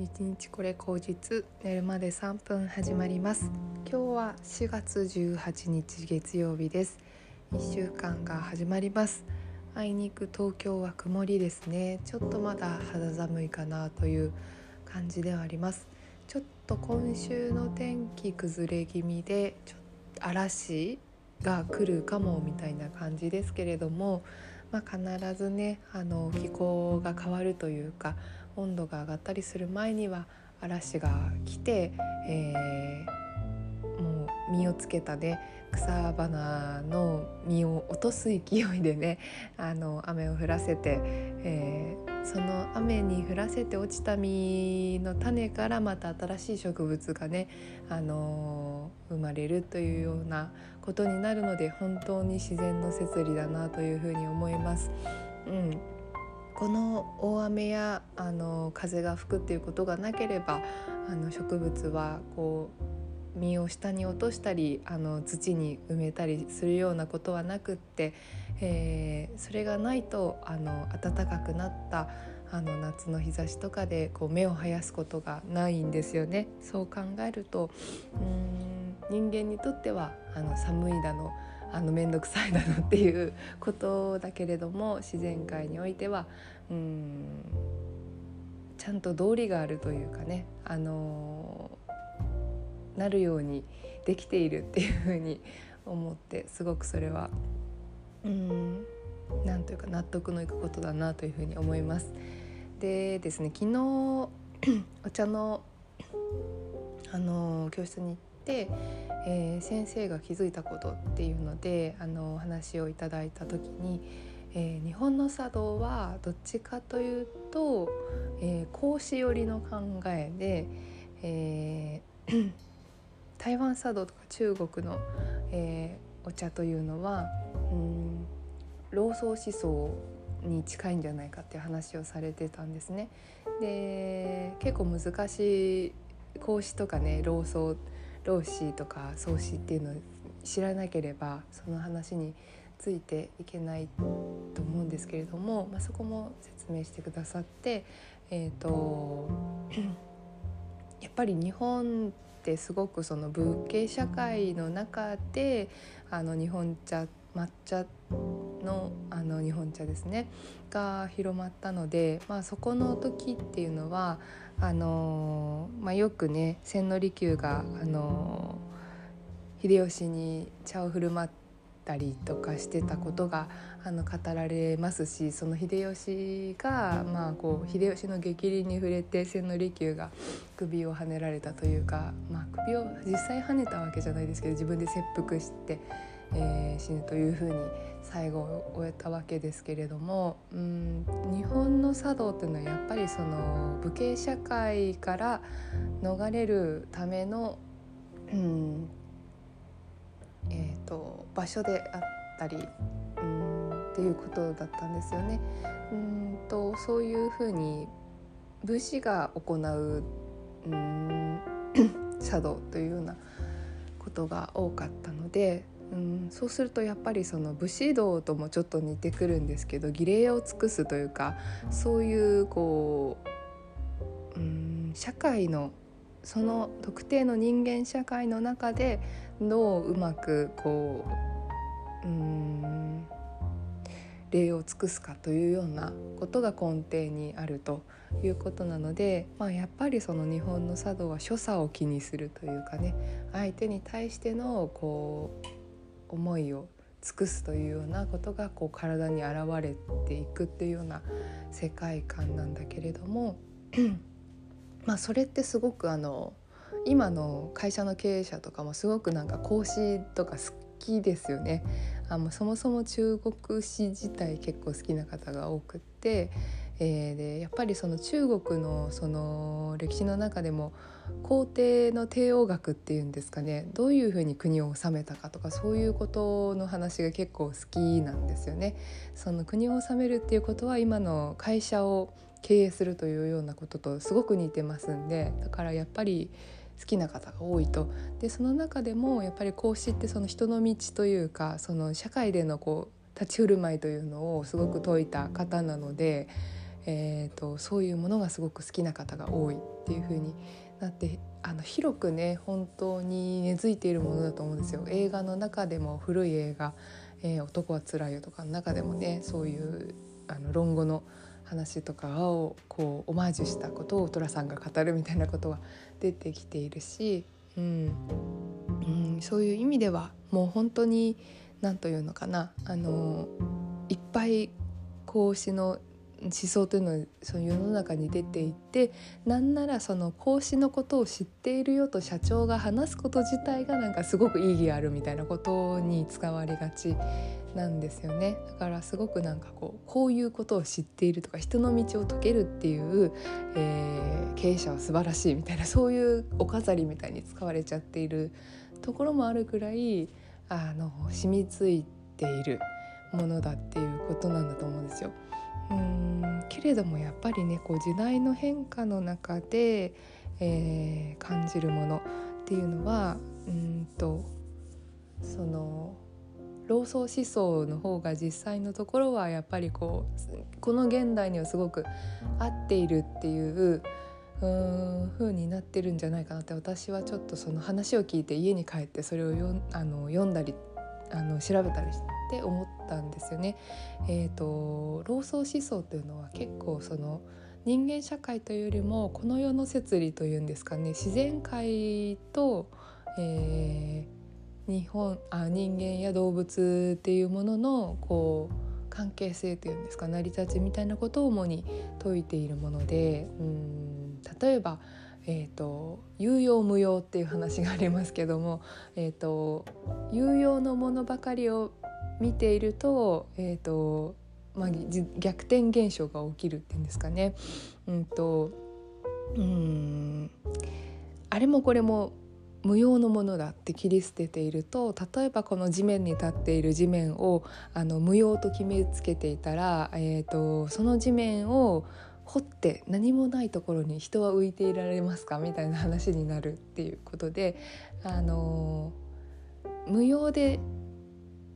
日日これ口実寝るまで3分始まります。今日は4月18日月曜日です。1週間が始まります。あいにく東京は曇りですね。ちょっとまだ肌寒いかなという感じではあります。ちょっと今週の天気崩れ気味でちょっと嵐が来るかもみたいな感じですけれどもまあ、必ずねあの気候が変わるというか温度が上がったりする前には嵐が来て、えー、もう実をつけたね草花の実を落とす勢いでねあの雨を降らせて、えー、その雨に降らせて落ちた実の種からまた新しい植物がね、あのー、生まれるというようなことになるので本当に自然の摂理だなというふうに思います。うんこの大雨やあの風が吹くっていうことがなければあの植物はこう実を下に落としたりあの土に埋めたりするようなことはなくって、えー、それがないとあの暖かくなったあの夏の日差しとかでこう目を生やすことがないんですよね。そう考えるとうん人間にとってはあの寒いだのあの面倒くさいだのっていうことだけれども自然界においてはうんちゃんと道理があるというかね、あのなるようにできているっていうふうに思ってすごくそれはうんなんというか納得のいくことだなというふうに思います。でですね昨日お茶のあの教室に行って、えー、先生が気づいたことっていうのであの話をいただいた時に、えー、日本の茶道はどっちかというと、えー、孔子寄りの考えで、えー、台湾茶道とか中国の、えー、お茶というのはうん老荘思想に近いんじゃないかっていう話をされてたんですね。で結構難しい孔子とかね老荘老子とか宗子っていうのを知らなければその話についていけないと思うんですけれども、まあ、そこも説明してくださって、えーと、やっぱり日本ってすごくその仏系社会の中であの日本茶抹茶のあの日本茶ですねが広まったので、まあ、そこの時っていうのはあのまあ、よくね千利休が、あの秀吉に茶を振る舞ったりとかしてたことがあの語られますしその秀吉が、まあ、こう秀吉の逆鱗に触れて千利休が首をはねられたというか、まあ、首を実際はねたわけじゃないですけど自分で切腹して、えー、死ぬというふうに最後を終えたわけですけれどもうん日本の茶道っていうのはやっぱりその武家社会から逃れるための、うんえーと、場所であったりうんっていうことだったんですよね。うんとそういうふうに武士が行ううん 茶道というようなことが多かったのでうん、そうするとやっぱりその武士道ともちょっと似てくるんですけど儀礼を尽くすというかそういうこう、うん、社会のその特定の人間社会の中でどううまくこう、うん、礼を尽くすかというようなことが根底にあるということなので、まあ、やっぱりその日本の茶道は所作を気にするというかね相手に対してのこう思いを尽くすというようなことがこう体に現れていくっていうような世界観なんだけれども まあそれってすごくあの今の会社の経営者とかもすごくなんか講師とか好きですよね。あもそもそも中国史自体結構好きな方が多くって、えー、でやっぱりその中国のその歴史の中でも皇帝の帝王学っていうんですかねどういうふうに国を治めたかとかそういうことの話が結構好きなんですよね。その国を治めるっていうことは今の会社を経営するというようなこととすごく似てますんでだからやっぱり好きな方が多いとでその中でもやっぱり孔子ってその人の道というかその社会でのこう立ち振る舞いというのをすごく説いた方なのでえーと、そういうものがすごく好きな方が多いっていう風になってあの広くね本当に根付いているものだと思うんですよ。映画の中でも古い映画「えー、男はつらいよ」とかの中でもねそういうあの論語の話とかをこうオマージュしたことを寅さんが語るみたいなことは出てきているし、うん、うん、そういう意味ではもう本当に何というのかなあのいっぱい孔子の思想というのはその世の中に出ていてなんならその孔子のことを知っているよと社長が話すこと自体がなんかすごく意義あるみたいなことに使われがちなんですよねだからすごくなんかこうこういうことを知っているとか人の道を解けるっていう、えー、経営者は素晴らしいみたいなそういうお飾りみたいに使われちゃっているところもあるくらいあの染みついているものだっていうことなんだと思うんですよ。うんけれどもやっぱりねこう時代の変化の中で、えー、感じるものっていうのはうんとその老荘思想の方が実際のところはやっぱりこうこの現代にはすごく合っているっていううん風になってるんじゃないかなって私はちょっとその話を聞いて家に帰ってそれをよあの読んだりあの調べたりして思ったんですよね。えーと、老荘思想というのは結構その人間社会というよりもこの世の摂理というんですかね自然界と、えー、日本あ人間や動物っていうもののこう関係性というんですか成り立ちみたいなことを主に説いているものでうん例えばえーと、有用無用っていう話がありますけども、えーと、有用のものばかりを見ていると,、えーとまあ、逆転現象が起きるっていうんですかね。うんとうんあれもこれも無用のものだって切り捨てていると例えばこの地面に立っている地面をあの無用と決めつけていたら、えーとその地面を掘って何もないところに人は浮いていられますかみたいな話になるっていうことで、あの無用で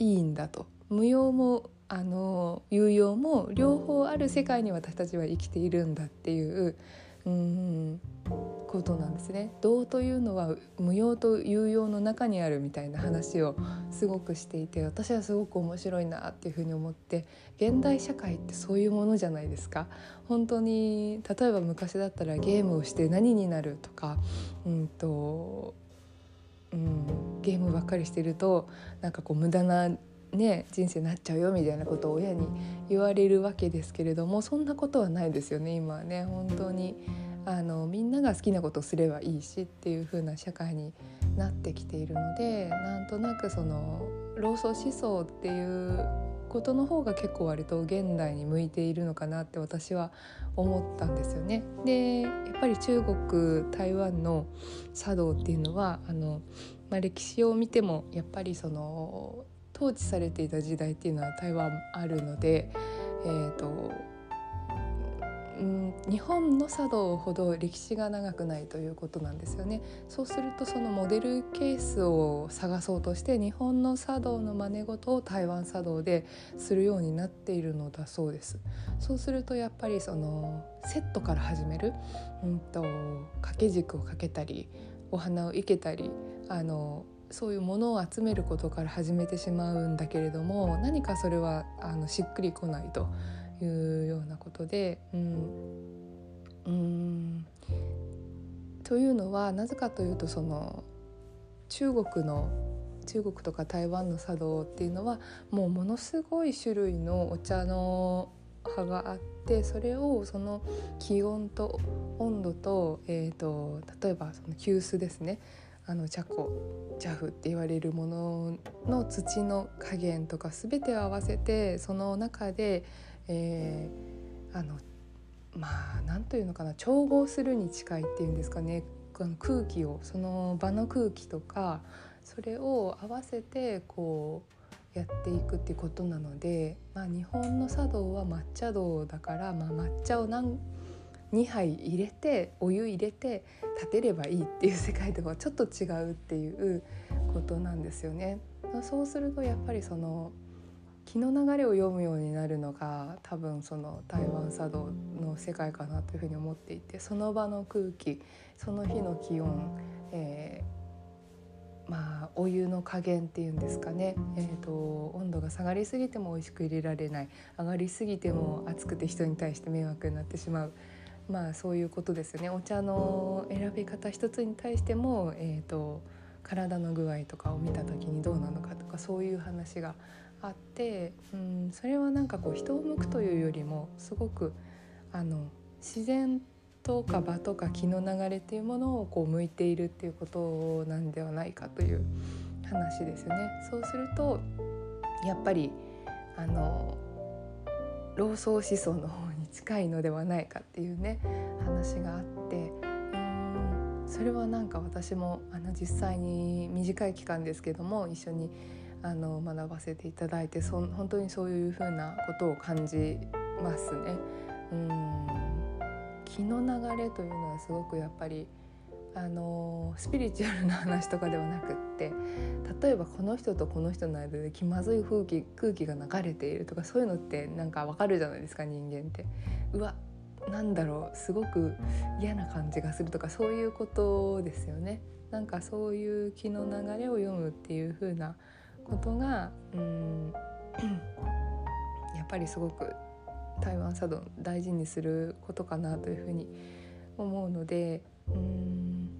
いいんだと無用もあの有用も両方ある世界に私たちは生きているんだっていううんことなんですね。道というのは無用と有用の中にあるみたいな話をすごくしていて私はすごく面白いなっていうふうに思って現代社会ってそういうものじゃないですか。本当に例えば昔だったらゲームをして何になるとか、うんとうん、ゲームばっかりしてるとなんかこう無駄なね、人生になっちゃうよみたいなことを親に言われるわけですけれどもそんなことはないですよね今はね。本当にあのみんなが好きなことをすればいいしっていう風な社会になってきているのでなんとなくその老荘思想っていうことの方が結構割と現代に向いているのかなって私は思ったんですよね。でやっぱり中国台湾の茶道っていうのはあの、まあ、歴史を見てもやっぱりその統治されていた時代っていうのは台湾あるので、えーとうん、日本の茶道ほど歴史が長くないということなんですよね。そうするとそのモデルケースを探そうとして日本の茶道の真似事を台湾茶道でするようになっているのだそうです。そうするとやっぱりそのセットから始める、うんと、掛け軸をかけたりお花を生けたりあのそういうものを集めることから始めてしまうんだけれども何かそれはあのしっくりこないというようなことで。うん。うん。というのはなぜかというとその中国の中国とか台湾の茶道っていうのはもうものすごい種類のお茶の葉があってそれをその気温と温度と,、えーと例えばその急須ですね。あの茶粉茶粉って言われるものの土の加減とか全てを合わせてその中で、えー、あのまあ何というのかな調合するに近いっていうんですかね空気をその場の空気とかそれを合わせてこうやっていくっていうことなので、まあ、日本の茶道は抹茶道だから、まあ、抹茶を何2杯入れてお湯入れて立てればいいっていう世界ではちょっと違うっていうことなんですよね。そうするとやっぱりその気の流れを読むようになるのが多分その台湾茶道の世界かなというふうに思っていてその場の空気その日の気温、えー、まあお湯の加減っていうんですかね、えーと、温度が下がりすぎても美味しく入れられない。上がりすぎても熱くて人に対して迷惑になってしまう。まあそういうことですよね。お茶の選び方一つに対しても、えーと体の具合とかを見た時にどうなのかとかそういう話があってうんそれはなんかこう人を向くというよりもすごくあの自然とか場とか気の流れっていうものをこう向いているっていうことなんではないかという話ですよね。そうするとやっぱりあの老荘思想の方に近いのではないかっていうね話があってうんそれはなんか私もあの実際に短い期間ですけども一緒にあの学ばせていただいてそ本当にそういうふうなことを感じますね。うん気の流れというのはすごくやっぱりあのスピリチュアルな話とかではなくって例えばこの人とこの人の間で気まずい空気空気が流れているとかそういうのってなんかわかるじゃないですか人間って。うわなんだろうすごく嫌な感じがするとかそういうことですよね。なんかそういう気の流れを読むっていう風なことがうんやっぱりすごく台湾茶道大事にすることかなというふうに思うのでうん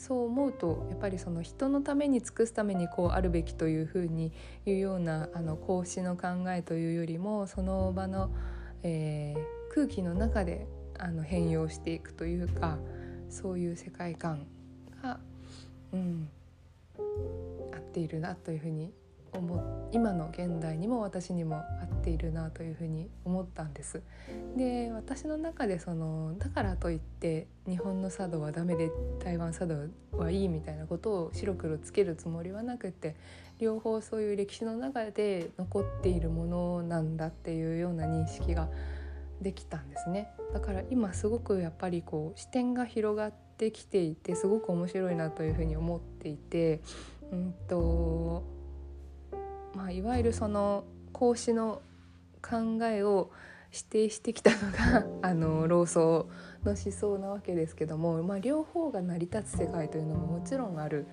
そう思うとやっぱりその人のために尽くすためにこうあるべきというふうに言うようなあの孔子の考えというよりもその場の、えー、空気の中であの変容していくというかそういう世界観が、うん、っているなというふうに思今の現代にも私にも合っているなというふうに思ったんです。で私の中でそのだからといって日本の茶道はダメで台湾茶道はいいみたいなことを白黒つけるつもりはなくて両方そういう歴史の中で残っているものなんだっていうような認識ができたんですね。だから今すごくやっぱりこう視点が広がってきていてすごく面白いなというふうに思っていて。うんとまあ、いわゆるその孔子の考えを指定してきたのが あの老荘の思想なわけですけども、まあ、両方が成り立つ世界というのももちろんある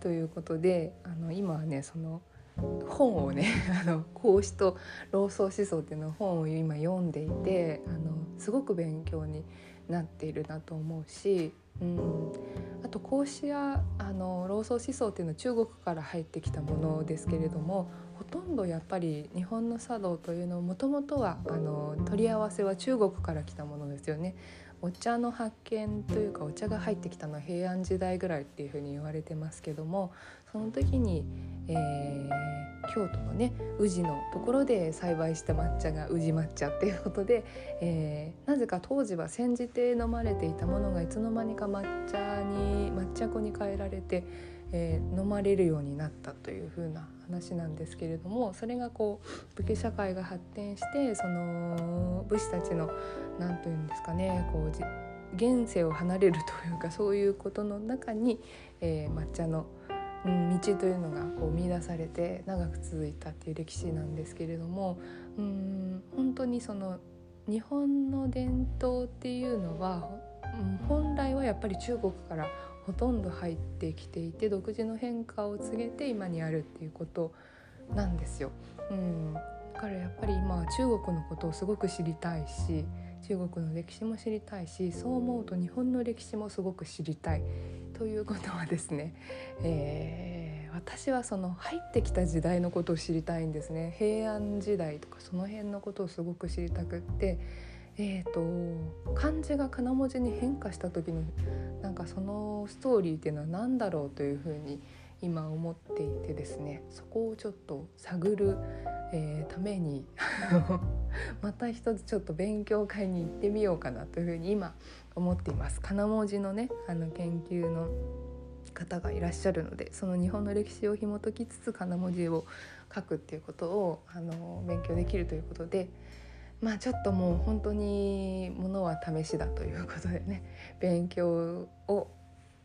ということであの今はねその本をね あの孔子と老荘思想っていうの本を今読んでいてあのすごく勉強になっているなと思うしうん、あと孔子やあの老荘思想っていうのは中国から入ってきたものですけれどもほとんどやっぱり日本の茶道というのもともとはあの取り合わせは中国から来たものですよね。お茶の発見というかお茶が入ってきたのは平安時代ぐらいっていうふうに言われてますけどもその時に、えー、京都のね宇治のところで栽培した抹茶が宇治抹茶っていうことで、えー、なぜか当時は煎じて飲まれていたものがいつの間にか抹茶に抹茶粉に変えられて、えー、飲まれるようになったというふうな話なんですけれどもそれがこう武家社会が発展してその武士たちの何と言うんですかねこう現世を離れるというかそういうことの中に、えー、抹茶の、道というのがこう見出されて長く続いたっていう歴史なんですけれどもうん本当にその日本の伝統っていうのは本来はやっぱり中国からほとんど入ってきていて独自の変化を告げて今にあるっていうことなんですよ。うん、だからやっぱり今は中国のことをすごく知りたいし中国の歴史も知りたいしそう思うと日本の歴史もすごく知りたい。ということはですね、えー、私はその入ってきた時代のことを知りたいんですね。平安時代とかその辺のことをすごく知りたくって。えーと、漢字が金文字に変化した時のなんかそのストーリーっていうのは何だろうというふうに今思っていてですねそこをちょっと探る、えー、ために また一つちょっと勉強会に行ってみようかなというふうに今思っています。金文字のねあの研究の方がいらっしゃるのでその日本の歴史を紐解きつつ金文字を書くっていうことをあの勉強できるということで。まあちょっともう本当にものは試しだということでね 勉強を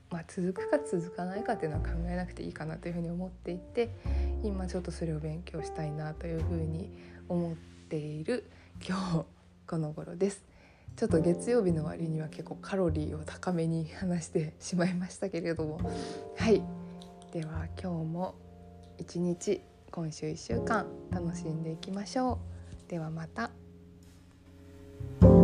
まあ、続くか続かないかっていうのは考えなくていいかなというふうに思っていて今ちょっとそれを勉強したいなというふうに思っている今日この頃です。ちょっと月曜日の割には結構カロリーを高めに話してしまいましたけれどもはいでは今日も一日今週1週間楽しんでいきましょう。ではまた。you.